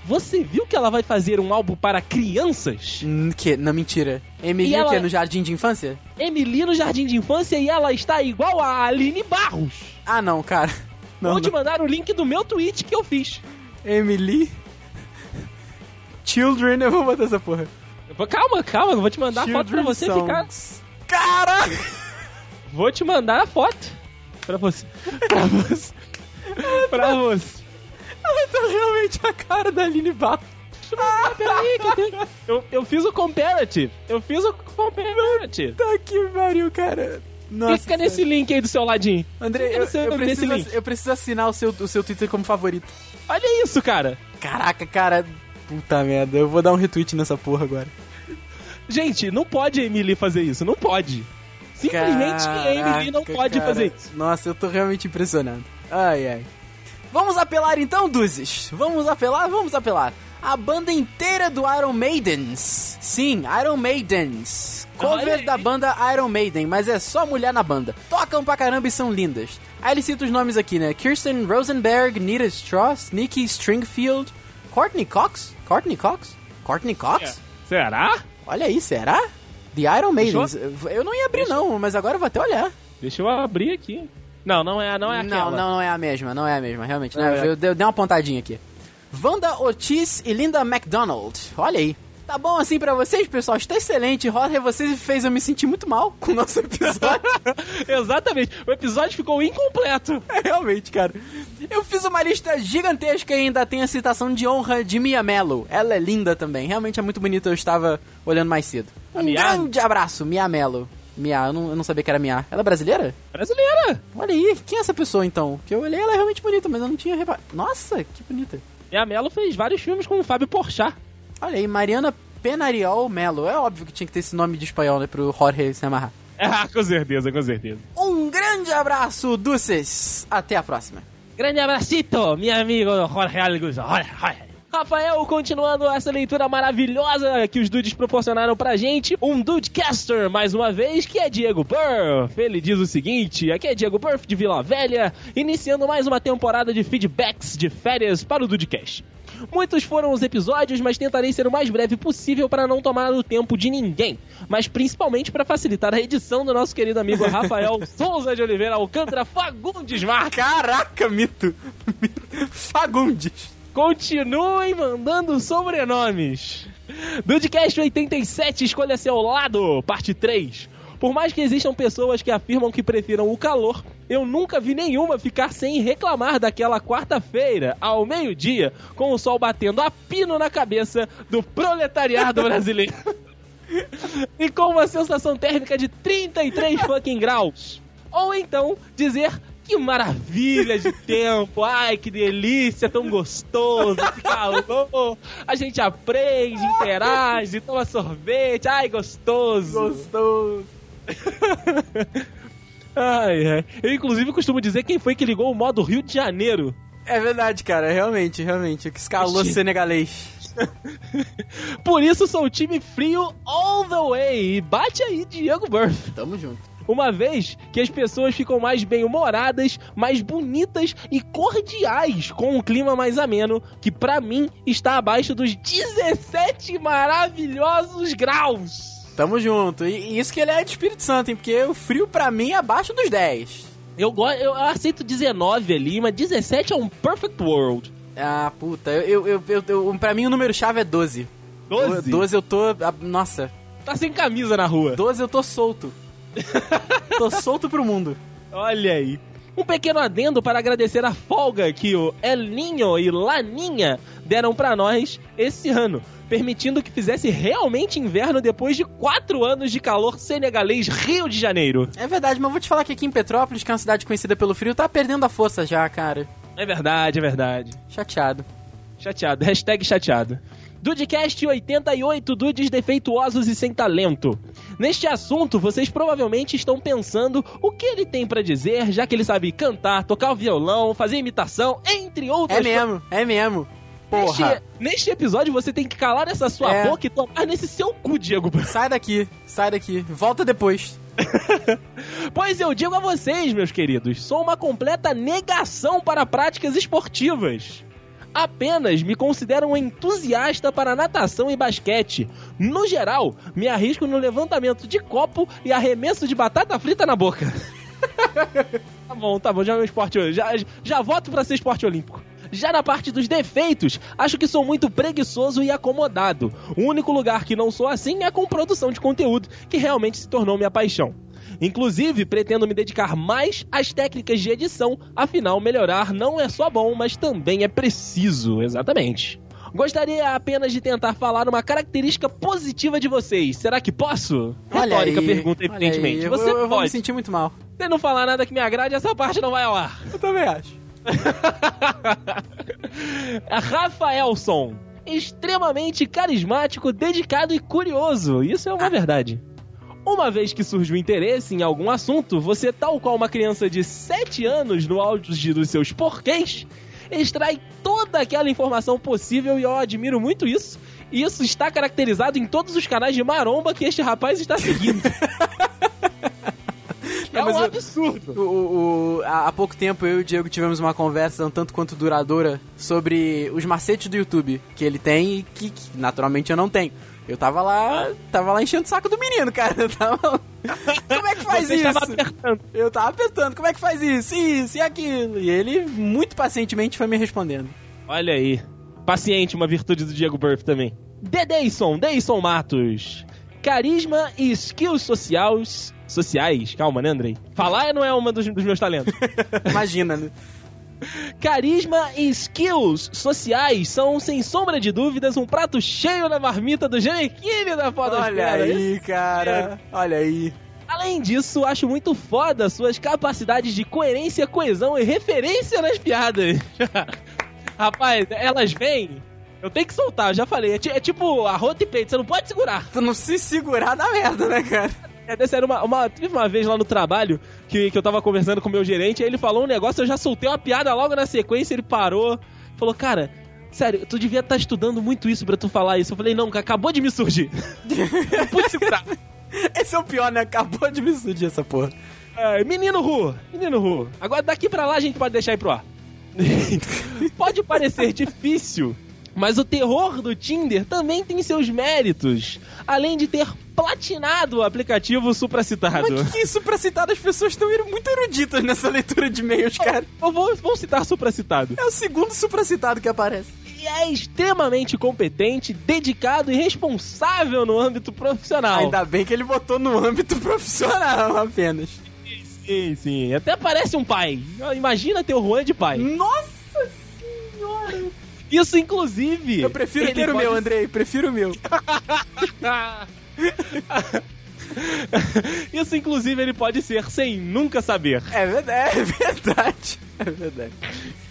Você viu que ela vai fazer um álbum para crianças? Hum, Que? Não, mentira. Emily, ela- quê? No Jardim de Infância? Emily no Jardim de Infância e ela está igual a Aline Barros. Ah, não, cara. Não, Vou te não. mandar o link do meu tweet que eu fiz. Emily. Children, eu vou botar essa porra. Calma, calma, eu vou te mandar a foto pra Children você songs. ficar. Caraca! Vou te mandar a foto. Pra você. Pra você. pra você. Ela tá realmente a cara da Aline Barros. Ah, peraí, que eu, tenho... eu, eu fiz o comparative. Eu fiz o comparative. Tá que pariu, cara. Nossa. Clica nesse link aí do seu ladinho. André, eu, eu preciso, link. eu preciso assinar o seu, o seu Twitter como favorito. Olha isso, cara. Caraca, cara. Puta merda, eu vou dar um retweet nessa porra agora. Gente, não pode a Emily fazer isso. Não pode. Simplesmente a Emily não Caraca, pode cara. fazer isso. Nossa, eu tô realmente impressionado. Ai, ai. Vamos apelar então, Duzes. Vamos apelar, vamos apelar. A banda inteira do Iron Maidens. Sim, Iron Maidens. Cover da banda Iron Maiden, mas é só mulher na banda. Tocam pra caramba e são lindas. Aí ele cita os nomes aqui, né? Kirsten Rosenberg, Nita Strauss, Nikki Stringfield, Courtney Cox? Courtney Cox? Courtney Cox? Será? Olha aí, será? The Iron Maidens. Deixa Eu não ia abrir não, mas agora eu vou até olhar. Deixa eu abrir aqui. Não, não é, não é aquela. Não, não, não é a mesma, não é a mesma, realmente. É. é. Eu, dei- uma pontadinha aqui. Wanda Ortiz e Linda McDonald. Olha aí. Tá bom assim pra vocês, pessoal? Está excelente. Roger, você fez eu me sentir muito mal com o nosso episódio. Exatamente. O episódio ficou incompleto. É, Realmente, cara. Eu fiz uma lista gigantesca e ainda tem a citação de honra de Mia Mello. Ela é linda também. Realmente é muito bonita. Eu estava olhando mais cedo. Um grande abraço, Mia Mello. Mia, eu não, eu não sabia que era Mia. Ela é brasileira? Brasileira. Olha aí, quem é essa pessoa então? Que eu olhei, ela é realmente bonita, mas eu não tinha reparado. Nossa, que bonita. E a Melo fez vários filmes com o Fábio Porchat. Olha aí, Mariana Penariol Melo. É óbvio que tinha que ter esse nome de espanhol, né? Pro Jorge se amarrar. Ah, com certeza, com certeza. Um grande abraço, Duces. Até a próxima. Grande abracito, meu amigo Jorge Alguso. Jorge, Jorge. Rafael, continuando essa leitura maravilhosa que os dudes proporcionaram pra gente, um Dudecaster, mais uma vez, que é Diego Burff. Ele diz o seguinte, aqui é Diego Burff de Vila Velha, iniciando mais uma temporada de feedbacks de férias para o Dudecast. Muitos foram os episódios, mas tentarei ser o mais breve possível para não tomar o tempo de ninguém. Mas principalmente para facilitar a edição do nosso querido amigo Rafael Souza de Oliveira Alcântara Fagundes Marques. Caraca, mito! Fagundes! Continuem mandando sobrenomes. Dudcast 87, escolha seu lado, parte 3. Por mais que existam pessoas que afirmam que prefiram o calor, eu nunca vi nenhuma ficar sem reclamar daquela quarta-feira, ao meio-dia, com o sol batendo a pino na cabeça do proletariado brasileiro. e com uma sensação térmica de 33 fucking graus. Ou então dizer que maravilha de tempo! Ai, que delícia, tão gostoso, que calor! A gente aprende, interage, toma sorvete, ai, gostoso! Gostoso! ai, ai. Eu, inclusive, costumo dizer quem foi que ligou o modo Rio de Janeiro. É verdade, cara, realmente, realmente. Que escalou Oxi. senegalês. Por isso sou o time frio all the way. E bate aí, Diego Burff. Tamo junto. Uma vez que as pessoas ficam mais bem-humoradas, mais bonitas e cordiais com um clima mais ameno, que pra mim está abaixo dos 17 maravilhosos graus. Tamo junto. E isso que ele é de Espírito Santo, hein? Porque o frio pra mim é abaixo dos 10. Eu, eu aceito 19 ali, mas 17 é um perfect world. Ah, puta. Eu, eu, eu, eu, pra mim o número chave é 12. 12? 12 eu tô. ah, Nossa. Tá sem camisa na rua. 12 eu tô solto. tô solto pro mundo. Olha aí. Um pequeno adendo para agradecer a folga que o El Ninho e Laninha deram pra nós esse ano, permitindo que fizesse realmente inverno depois de quatro anos de calor senegalês Rio de Janeiro. É verdade, mas eu vou te falar que aqui em Petrópolis, que é uma cidade conhecida pelo frio, tá perdendo a força já, cara. É verdade, é verdade. Chateado. Chateado, hashtag chateado. Dudecast 88, dudes defeituosos e sem talento. Neste assunto, vocês provavelmente estão pensando o que ele tem pra dizer, já que ele sabe cantar, tocar o violão, fazer imitação, entre outras É mesmo, é mesmo. Porra. Neste, neste episódio você tem que calar essa sua É. boca e tomar nesse seu cu, Diego. Sai daqui, sai daqui. Volta depois. Pois eu digo a vocês, meus queridos, sou uma completa negação para práticas esportivas. Apenas me considero um entusiasta para natação e basquete. No geral, me arrisco no levantamento de copo e arremesso de batata frita na boca. tá bom, tá bom, já é um esporte. Já, já voto para ser esporte olímpico. Já na parte dos defeitos, acho que sou muito preguiçoso e acomodado. O único lugar que não sou assim é com produção de conteúdo, que realmente se tornou minha paixão. Inclusive, pretendo me dedicar mais às técnicas de edição, afinal, melhorar não é só bom, mas também é preciso, exatamente. Gostaria apenas de tentar falar uma característica positiva de vocês. Será que posso? Olha Retórica aí, pergunta, evidentemente. aí. Você eu, eu vou me pode. sentir muito mal. Se não falar nada que me agrade, essa parte não vai ao ar. Eu também acho. Rafaelson. Extremamente carismático, dedicado e curioso. Isso é uma verdade. Uma vez que surge o interesse em algum assunto, você, tal qual uma criança de 7 anos no auge dos seus porquês, extrai toda aquela informação possível e eu admiro muito isso. E isso está caracterizado em todos os canais de maromba que este rapaz está seguindo. é mas um absurdo. O, o- o- há há pouco tempo eu e o Diego tivemos uma conversa um tanto quanto duradoura sobre os macetes do YouTube que ele tem e que, que, naturalmente eu não tenho. Eu tava lá, tava lá enchendo o saco do menino, cara. Eu tava... Como é que faz Você isso? apertando. Eu tava apertando, como é que faz isso? Isso e aquilo. E ele muito pacientemente foi me respondendo. Olha aí. Paciente, uma virtude do Diego Burff também. Dedeison, Deison Matos. Carisma e skills sociais. Sociais? Calma, né, Andrei? Falar não é uma dos, dos meus talentos. Imagina, né? Carisma e skills sociais são, sem sombra de dúvidas, um prato cheio na marmita do Janequine da Podosfera. Olha aí, cara. Olha aí. Além disso, acho muito foda suas capacidades de coerência, coesão e referência nas piadas. Rapaz, elas vêm. Eu tenho que soltar, eu já falei. É, é tipo arroto e peito, você não pode segurar. Tu não se segurar da merda, né, cara? É, dessa era uma, uma, teve uma vez lá no trabalho que, que eu tava conversando com o meu gerente, aí ele falou um negócio, eu já soltei uma piada logo na sequência, ele parou, falou, cara, Sério, tu devia estar estudando muito isso pra tu falar isso. Eu falei, não, acabou de me surgir. não pude segurar. Esse é o pior, né? Acabou de me surgir essa porra. É, menino Ru, menino Ru. Agora daqui pra lá a gente pode deixar ir pro ar. pode parecer difícil, mas o terror do Tinder também tem seus méritos. Além de ter platinado o aplicativo supracitado. Mas que, que supracitado? As pessoas estão muito eruditas nessa leitura de e-mails, cara. Eu vou, vou citar supracitado. É o segundo supracitado que aparece. E é extremamente competente, dedicado e responsável no âmbito profissional. Ainda bem que ele botou no âmbito profissional apenas. Sim, sim. Até parece um pai. Imagina ter o Juan de pai. Nossa! Isso, inclusive. Eu prefiro ter o pode- meu, Andrei. Prefiro o meu. Isso, inclusive, ele pode ser sem nunca saber. É verdade. É verdade. É verdade.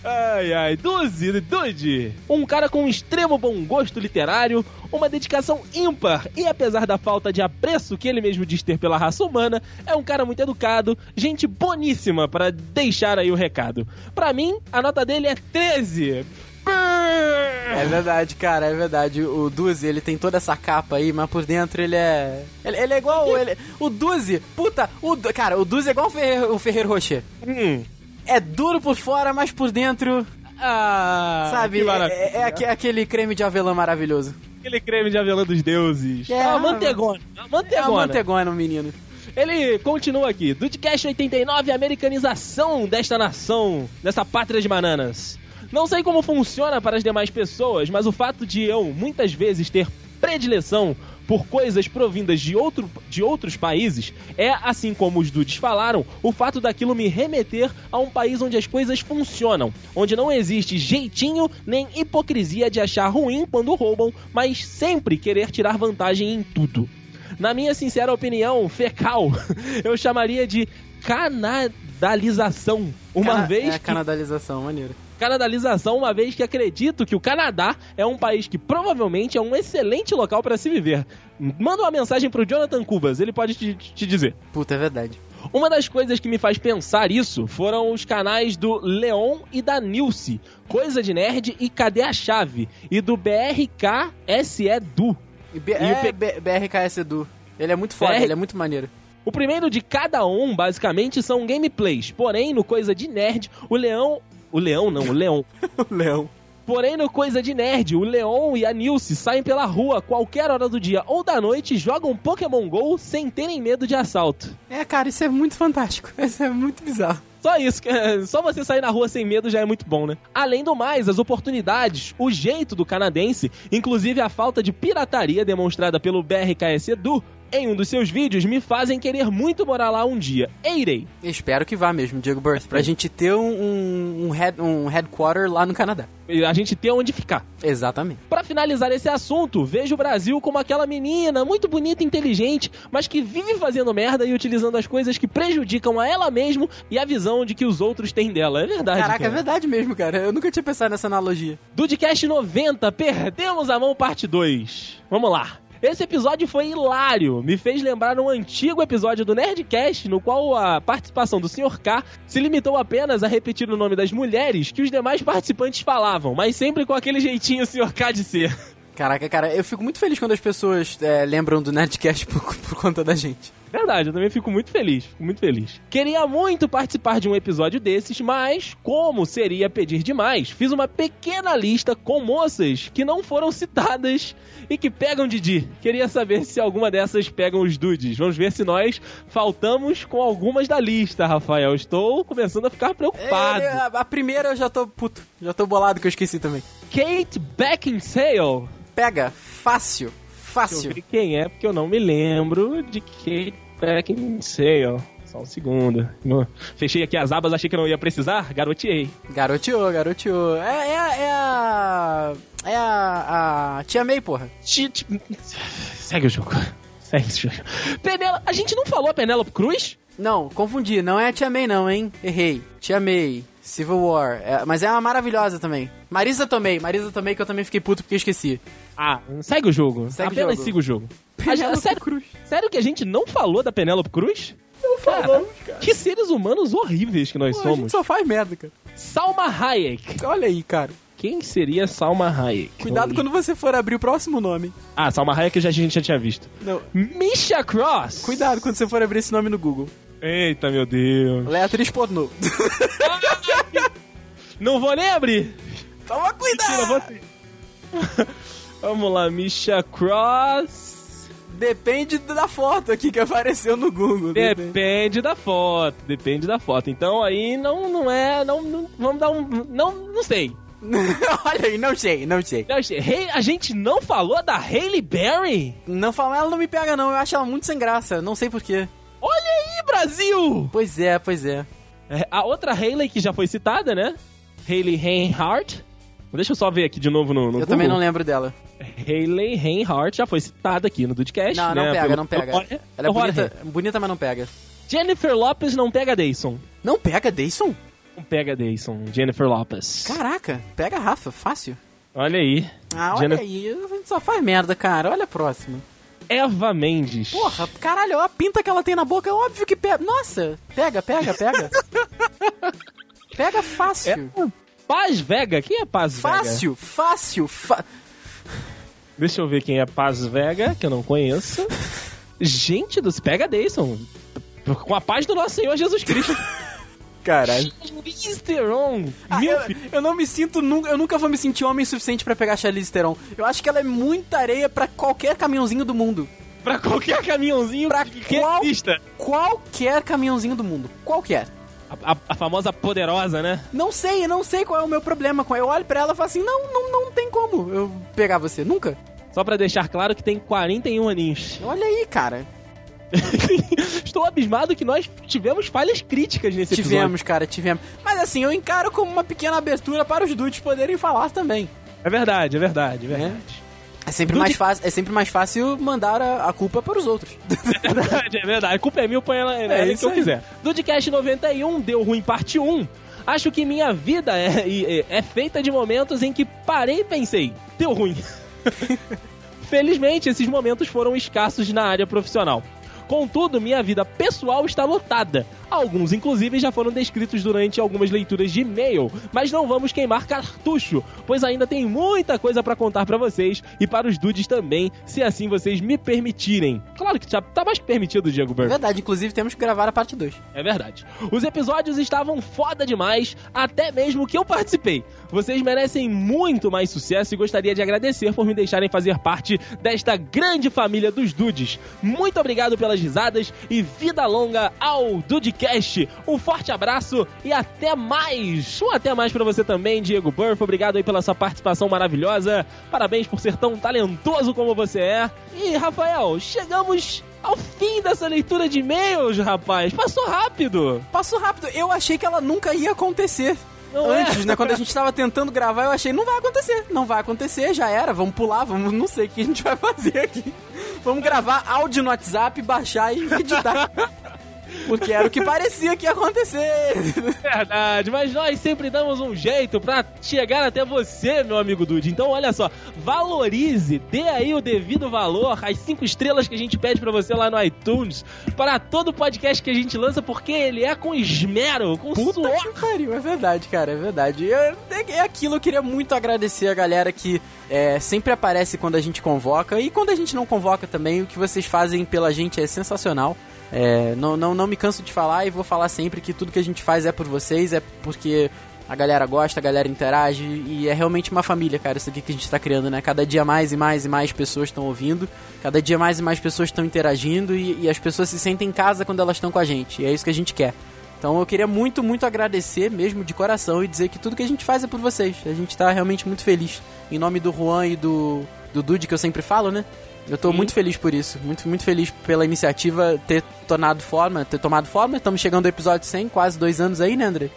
Ai, ai, Duzi, Dude. Um cara com um extremo bom gosto literário, uma dedicação ímpar e apesar da falta de apreço que ele mesmo diz ter pela raça humana, é um cara muito educado, gente boníssima para deixar aí o recado. Pra mim, a nota dele é 13. É verdade, cara, é verdade. O Duzi, ele tem toda essa capa aí, mas por dentro ele é. Ele, ele é igual. Ele... O Duzi, puta, o... Cara, o Duzi é igual o Ferreiro, o Ferreiro Rocher. Hum. É duro por fora, mas por dentro, Ah, sabe? É, maravilha. é aque- aquele creme de avelã maravilhoso. Aquele creme de avelã dos deuses. É, a mantegona. A É uma mantegona. mantegona, menino. Ele continua aqui. Dudcast 89, americanização desta nação, dessa pátria de bananas. Não sei como funciona para as demais pessoas, mas o fato de eu, muitas vezes, ter predileção por coisas provindas de, outro, de outros países é, assim como os dudes falaram, o fato daquilo me remeter a um país onde as coisas funcionam, onde não existe jeitinho nem hipocrisia de achar ruim quando roubam, mas sempre querer tirar vantagem em tudo. Na minha sincera opinião, fecal, eu chamaria de canadalização. Uma Cana- vez É que canadalização, maneiro. Canadalização, uma vez que acredito que o Canadá é um país que provavelmente é um excelente local para se viver. Manda uma mensagem pro Jonathan Cubas, ele pode te, te dizer. Puta, é verdade. Uma das coisas que me faz pensar isso foram os canais do Leon e da Nilce, Coisa de Nerd e Cadê a Chave? E do BRKSE Du. E B- é P- BRKS Edu. Ele é muito foda, BR ele é muito maneiro. O primeiro de cada um, basicamente, são gameplays. Porém, no Coisa de Nerd, o Leão. O Leão não, o Leão. O Leão. Porém, no Coisa de Nerd, o Leon e a Nilce saem pela rua a qualquer hora do dia ou da noite e jogam Pokémon GO sem terem medo de assalto. É, cara, isso é muito fantástico. Isso é muito bizarro. Só isso, só você sair na rua sem medo já é muito bom, né? Além do mais, as oportunidades, o jeito do canadense, inclusive a falta de pirataria demonstrada pelo BRKS Edu em um dos seus vídeos, me fazem querer muito morar lá um dia. E irei. Espero que vá mesmo, Diego Burst, pra gente ter um, um, um, head, um headquarter lá no Canadá. E A gente ter onde ficar. Exatamente. Pra finalizar esse assunto, vejo o Brasil como aquela menina muito bonita e inteligente, mas que vive fazendo merda e utilizando as coisas que prejudicam a ela mesmo e a visão de que os outros têm dela. É verdade. Caraca, cara. é verdade mesmo, cara. Eu nunca tinha pensado nessa analogia. Dudcast 90, perdemos a mão parte 2. Vamos lá. Esse episódio foi hilário, me fez lembrar um antigo episódio do Nerdcast, no qual a participação do Sr. K se limitou apenas a repetir o nome das mulheres que os demais participantes falavam, mas sempre com aquele jeitinho Sr. K de ser. Caraca, cara, eu fico muito feliz quando as pessoas é, lembram do Nerdcast por, por conta da gente. Verdade, eu também fico muito feliz, fico muito feliz. Queria muito participar de um episódio desses, mas como seria pedir demais, fiz uma pequena lista com moças que não foram citadas e que pegam Didi. Queria saber se alguma dessas pegam os dudes. Vamos ver se nós faltamos com algumas da lista, Rafael. Estou começando a ficar preocupado. É, a, a primeira eu já tô puto, já tô bolado que eu esqueci também. Kate Beckinsale. Pega, fácil, fácil. ver quem é, porque eu não me lembro de Kate Beckinsale. Só um segundo. Fechei aqui as abas, achei que não ia precisar, garoteei. Garoteou, garoteou. É, é, a- é a. É a. A Tia May, porra. Ti- ti- Segue o jogo. Segue o jogo. Penela... A gente não falou a Penélope Cruz? Não, confundi. Não é a Tia May, não, hein? Errei. Tia May, Civil War. É, mas é uma maravilhosa também. Marisa Tomei, Marisa Tomei, que eu também fiquei puto porque eu esqueci. Ah, segue o jogo. Segue o Apenas jogo. siga o jogo. Penélope sério, Cruz. sério que a gente não falou da Penélope Cruz? Não falamos, cara. Que seres humanos horríveis que nós Pô, a gente somos. só faz merda, cara. Salma Hayek. Olha aí, cara. Quem seria Salma Hayek? Cuidado quando você for abrir o próximo nome. Ah, Salma Hayek já, a gente já tinha visto. Não. Misha Cross! Cuidado quando você for abrir esse nome no Google. Eita, meu Deus. Ela é atriz pornô. Não vou nem abrir. Toma Mentira, cuidado! sim. Vamos lá, Misha Cross. Depende da foto aqui que apareceu no Google. Depende. Depende da foto, depende da foto. Então aí não, não é, não, não- vamos dar um, não, não sei. Olha aí, não sei, não sei. Não sei. Hey, a gente não falou da Hailey Berry? Não fala, ela não me pega não, eu acho ela muito sem graça, não sei porquê. Olha aí, Brasil! Pois é, pois é. É, a outra Hailey que já foi citada, né? Hailey Reinhardt. Deixa eu só ver aqui de novo no, no eu também não Google. lembro dela. Hailey Reinhardt já foi citada aqui no Dudcast, Não, né? não pega, Pelo- não pega. Ela é bonita, bonita, mas não pega. Jennifer Lopez não pega Dayson. Não pega, Dayson? Não pega Dayson, Jennifer Lopez. Caraca, pega Rafa, fácil. Olha aí. Ah, olha Jennifer- aí, a gente só faz merda, cara. Olha a próxima. Eva Mendes. Porra, caralho, a pinta que ela tem na boca, é óbvio que pega. Nossa, pega, pega, pega. pega fácil. Paz Vega? Quem é Paz Vega? Fácil, fácil, fa... Deixa eu ver quem é Paz Vega, que eu não conheço. Gente do Pega Dayson. Com a paz do nosso Senhor Jesus Cristo. Caralho. Charlize Theron. Ah, eu, eu não me sinto, nu- eu nunca vou me sentir homem suficiente pra pegar a Charlize Theron. Eu acho que ela é muita areia pra qualquer caminhãozinho do mundo. Pra qualquer caminhãozinho Pra que qual- exista. Qualquer caminhãozinho do mundo. Qualquer. A, a- a famosa poderosa, né? Não sei, não sei qual é o meu problema com ela. Eu olho pra ela e falo assim, não, não, não tem como eu pegar você. Nunca. Só pra deixar claro que tem 41 aninhos. Olha aí, cara. Estou abismado que nós tivemos falhas críticas nesse episódio. Tivemos, cara, tivemos. Mas assim, eu encaro como uma pequena abertura para os dudes poderem falar também. É verdade, é verdade, é verdade. É sempre, Dude- mais, fácil, é sempre mais fácil mandar a, a culpa para os outros. É verdade, é verdade. A culpa é minha, eu ponho ela É nela que eu aí. quiser. Dudcast 91 deu ruim parte 1. Acho que minha vida é, é, é feita de momentos em que parei e pensei, deu ruim. Felizmente, esses momentos foram escassos na área profissional. Contudo, minha vida pessoal está lotada. Alguns, inclusive, já foram descritos durante algumas leituras de e-mail, mas não vamos queimar cartucho, pois ainda tem muita coisa pra contar pra vocês e para os dudes também, se assim vocês me permitirem. Claro que já tá mais que permitido, Diego É Burr. verdade, inclusive temos que gravar a parte 2. É verdade. Os episódios estavam foda demais, até mesmo que eu participei. Vocês merecem muito mais sucesso e gostaria de agradecer por me deixarem fazer parte desta grande família dos Dudes. Muito obrigado pelas risadas e vida longa ao Dudecast. Um forte abraço e até mais. Um até mais pra você também, Diego Burff. Obrigado aí pela sua participação maravilhosa. Parabéns por ser tão talentoso como você é. E, Rafael, chegamos ao fim dessa leitura de e-mails, rapaz. Passou rápido. Passou rápido, eu achei que ela nunca ia acontecer. Não é? Antes, né? Quando a gente tava tentando gravar, eu achei, não vai acontecer. Não vai acontecer, já era. Vamos pular, vamos, não sei o que a gente vai fazer aqui. Vamos gravar áudio no WhatsApp, baixar e editar. Porque era o que parecia que ia acontecer. Verdade, mas nós sempre damos um jeito pra chegar até você, meu amigo Dude. Então, olha só, valorize, dê aí o devido valor, as cinco estrelas que a gente pede pra você lá no iTunes, para todo podcast que a gente lança, porque ele é com esmero, com Puta suor. que pariu, é verdade, cara, é verdade. Eu- é aquilo, eu queria muito agradecer a galera que é, sempre aparece quando a gente convoca e quando a gente não convoca também, o que vocês fazem pela gente é sensacional. É, não, não, não me canso de falar e vou falar sempre que tudo que a gente faz é por vocês, é porque a galera gosta, a galera interage e é realmente uma família, cara, isso aqui que a gente tá criando, né? Cada dia mais e mais e mais pessoas estão ouvindo, cada dia mais e mais pessoas estão interagindo e, e as pessoas se sentem em casa quando elas estão com a gente, e é isso que a gente quer. Então eu queria muito, muito agradecer mesmo de coração e dizer que tudo que a gente faz é por vocês. A gente tá realmente muito feliz. Em nome do Juan e do, do Dude, que eu sempre falo, né? Eu tô Sim. muito feliz por isso. Muito, muito feliz pela iniciativa ter tornado forma, ter tomado forma. Estamos chegando ao episódio 100, quase dois anos aí, né, André?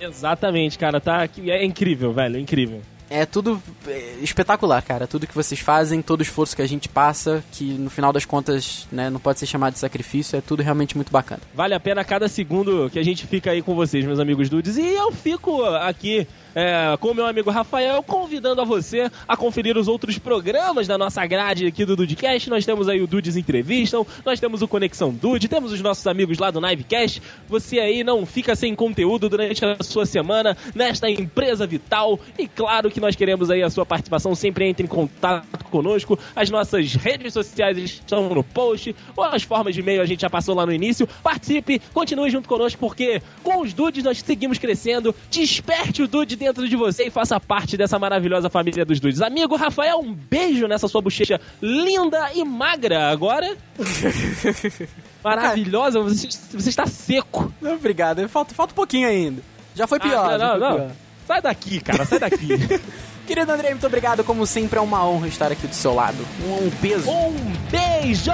Exatamente, cara, tá aqui, é incrível, velho, é incrível. É tudo é, espetacular, cara. Tudo que vocês fazem, todo o esforço que a gente passa, que no final das contas, né, não pode ser chamado de sacrifício, é tudo realmente muito bacana. Vale a pena cada segundo que a gente fica aí com vocês, meus amigos dudes. E eu fico aqui é, com o meu amigo Rafael, convidando a você a conferir os outros programas da nossa grade aqui do Dudecast. Nós temos aí o Dudes Entrevistam, nós temos o Conexão Dude, temos os nossos amigos lá do Nivecast. Você aí não fica sem conteúdo durante a sua semana nesta empresa vital. E claro que que nós queremos aí a sua participação. Sempre entre em contato conosco. As nossas redes sociais estão no post, ou as formas de e-mail a gente já passou lá no início. Participe, continue junto conosco, porque com os dudes nós seguimos crescendo. Desperte o dude dentro de você e faça parte dessa maravilhosa família dos dudes. Amigo Rafael, um beijo nessa sua bochecha linda e magra. Agora. Maravilhosa, você, você está seco. Não, obrigado. Falta, falta um pouquinho ainda. Já foi pior. Ah, não, foi não. Sai daqui, cara, sai daqui. Querido André, muito obrigado. Como sempre, é uma honra estar aqui do seu lado. Um, um peso. um beijo!